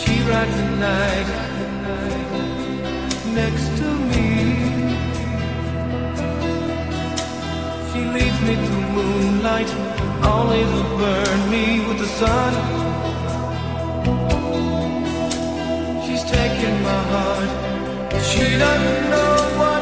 She rides the night next to me. She leads me through moonlight, always will burn me with the sun. She's taking my heart, she doesn't know why.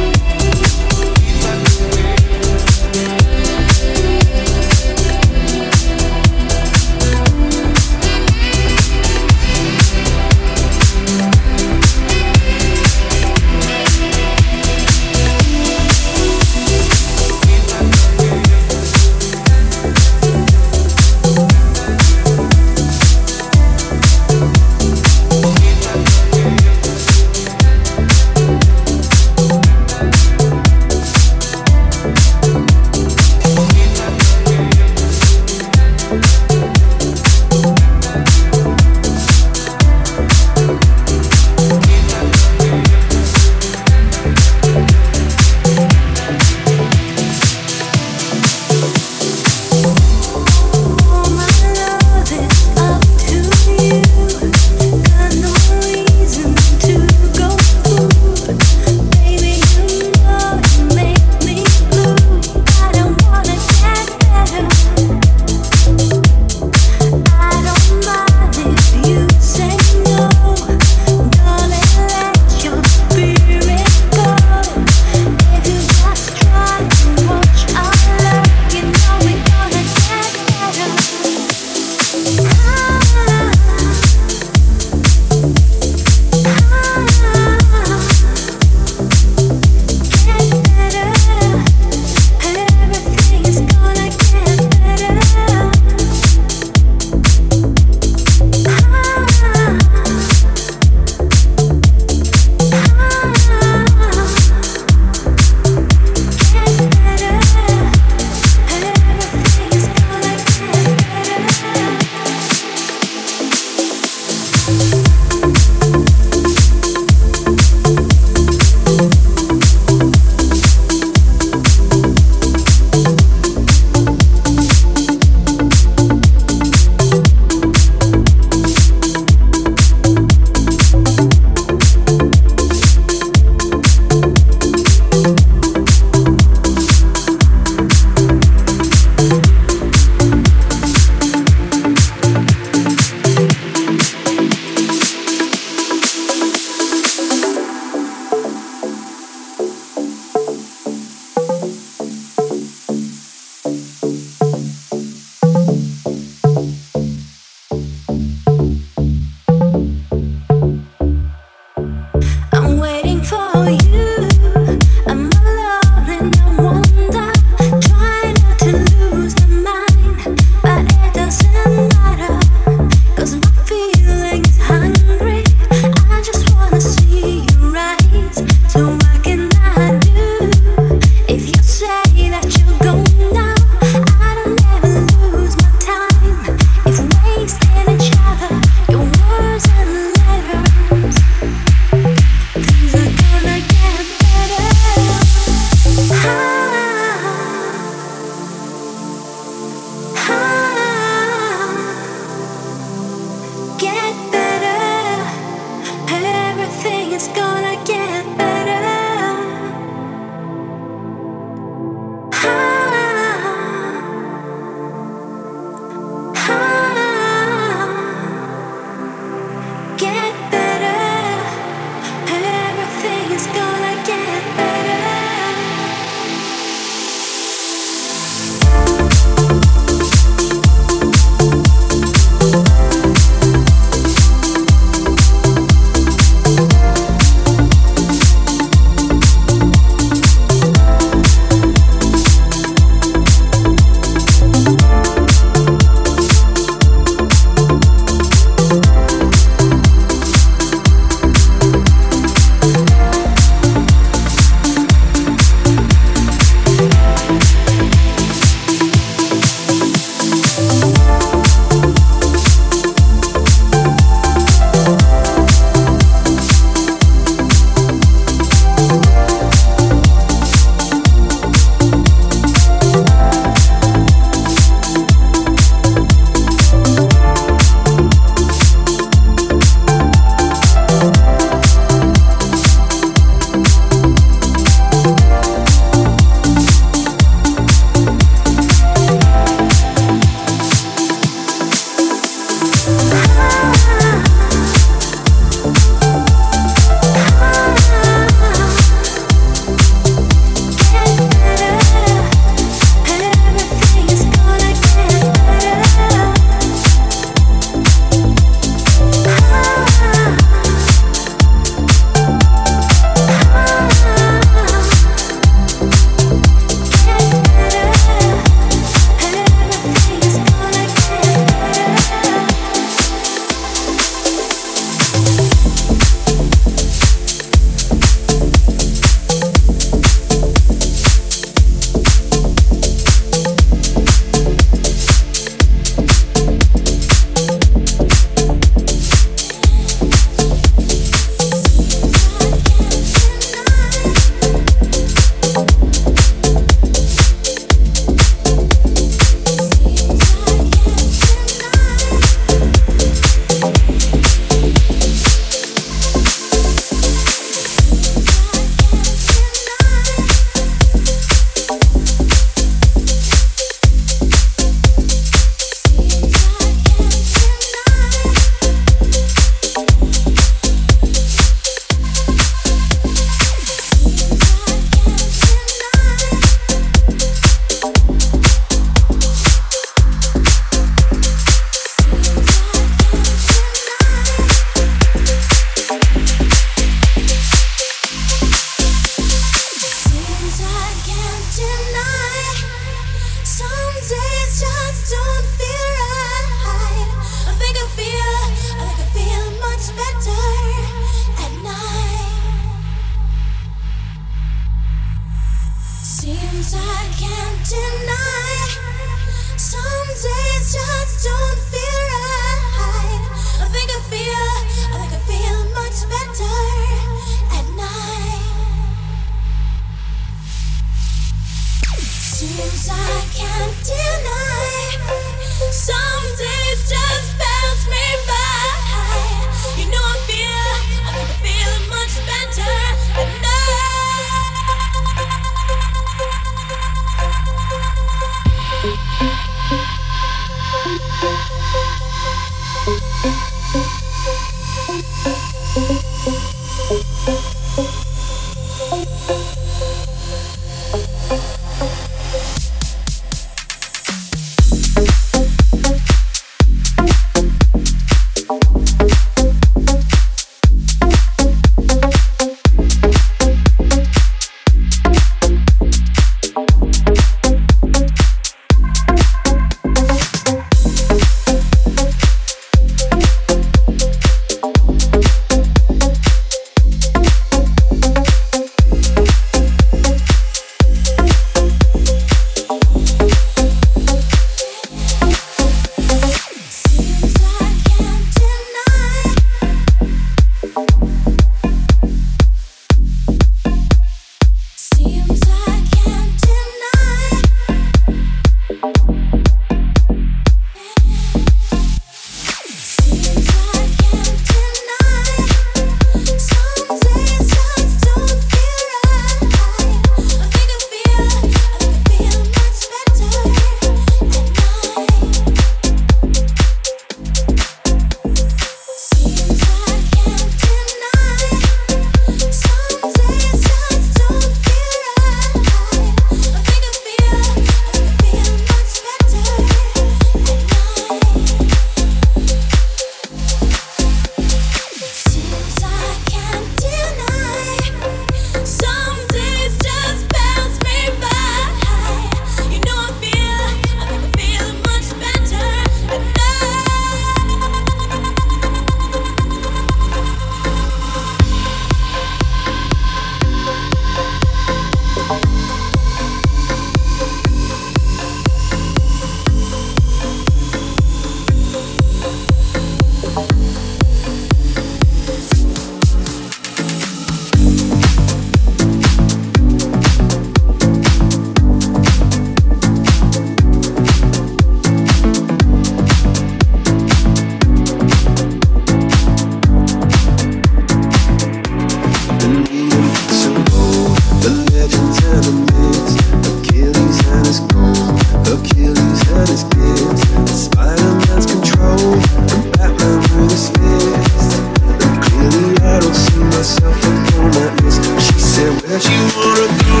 much you wanna go?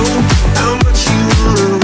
How much you wanna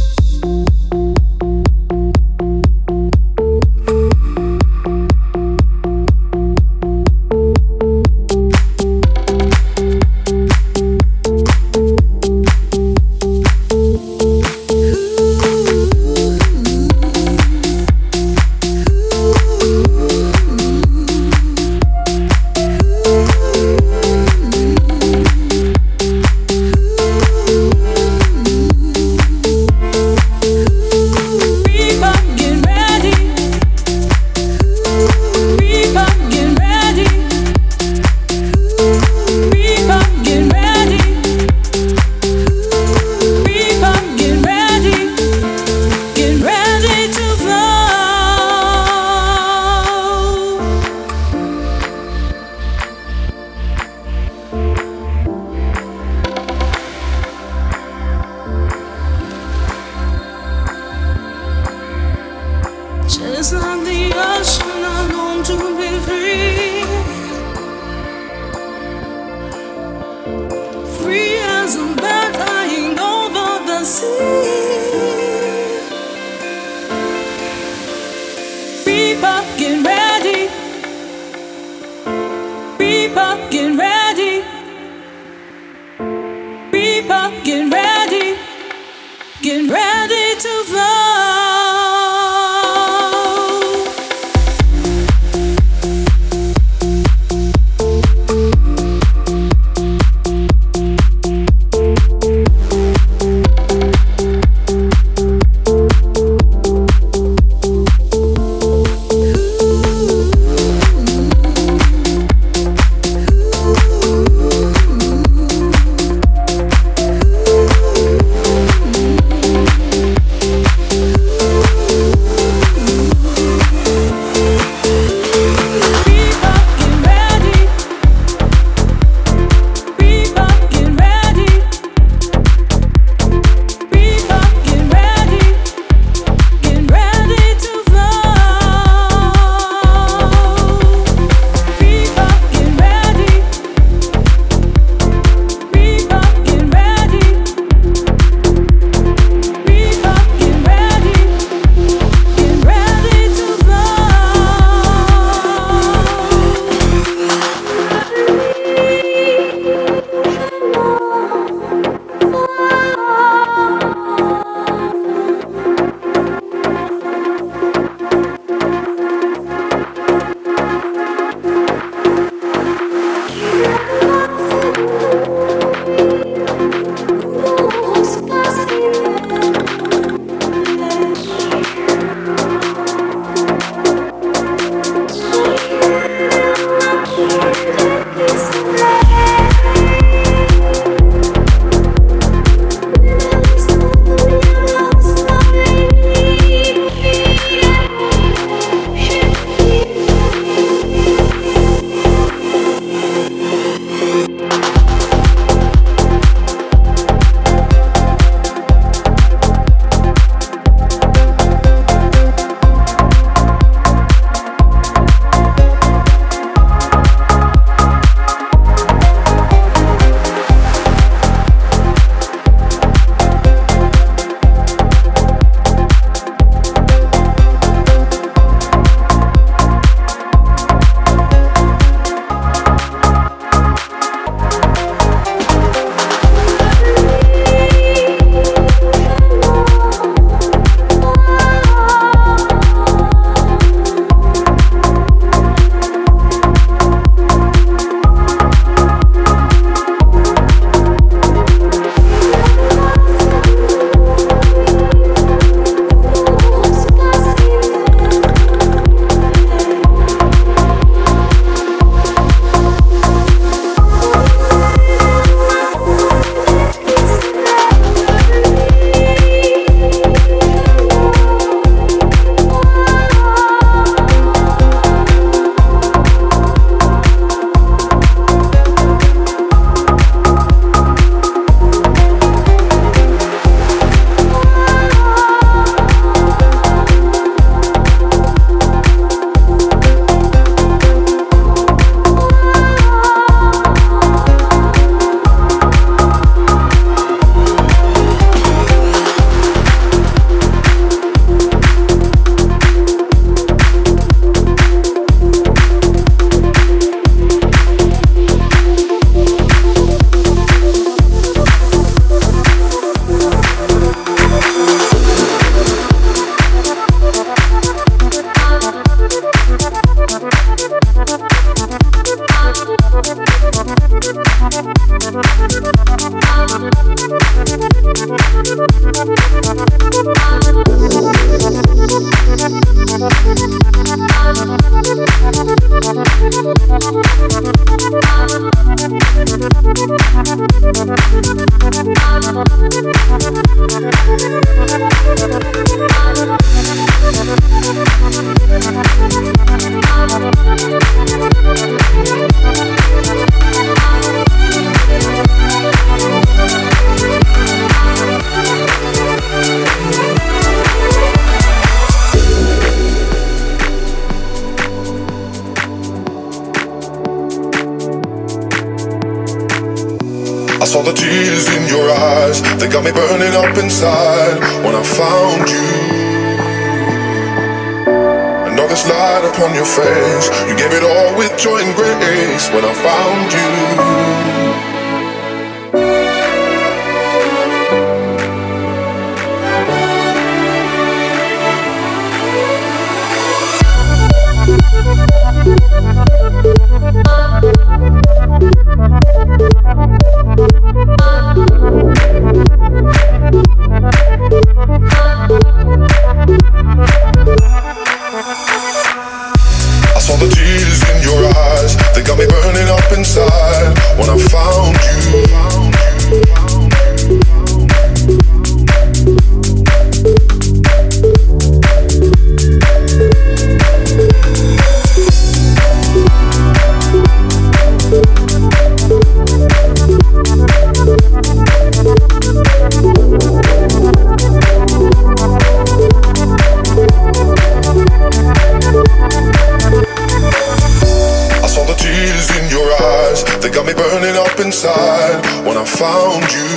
inside when I found you.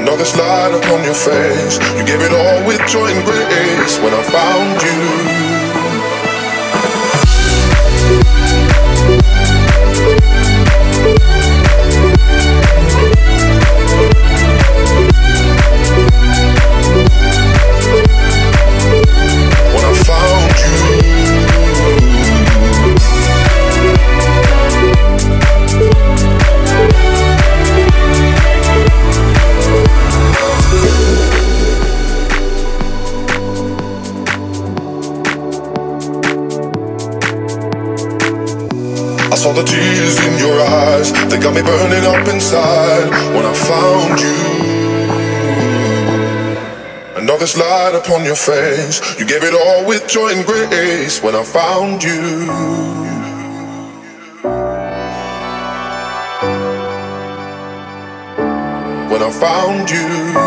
Another slide light upon your face, you gave it all with joy and grace when I found you. got me burning up inside when I found you. And all this light upon your face, you gave it all with joy and grace when I found you. when I found you.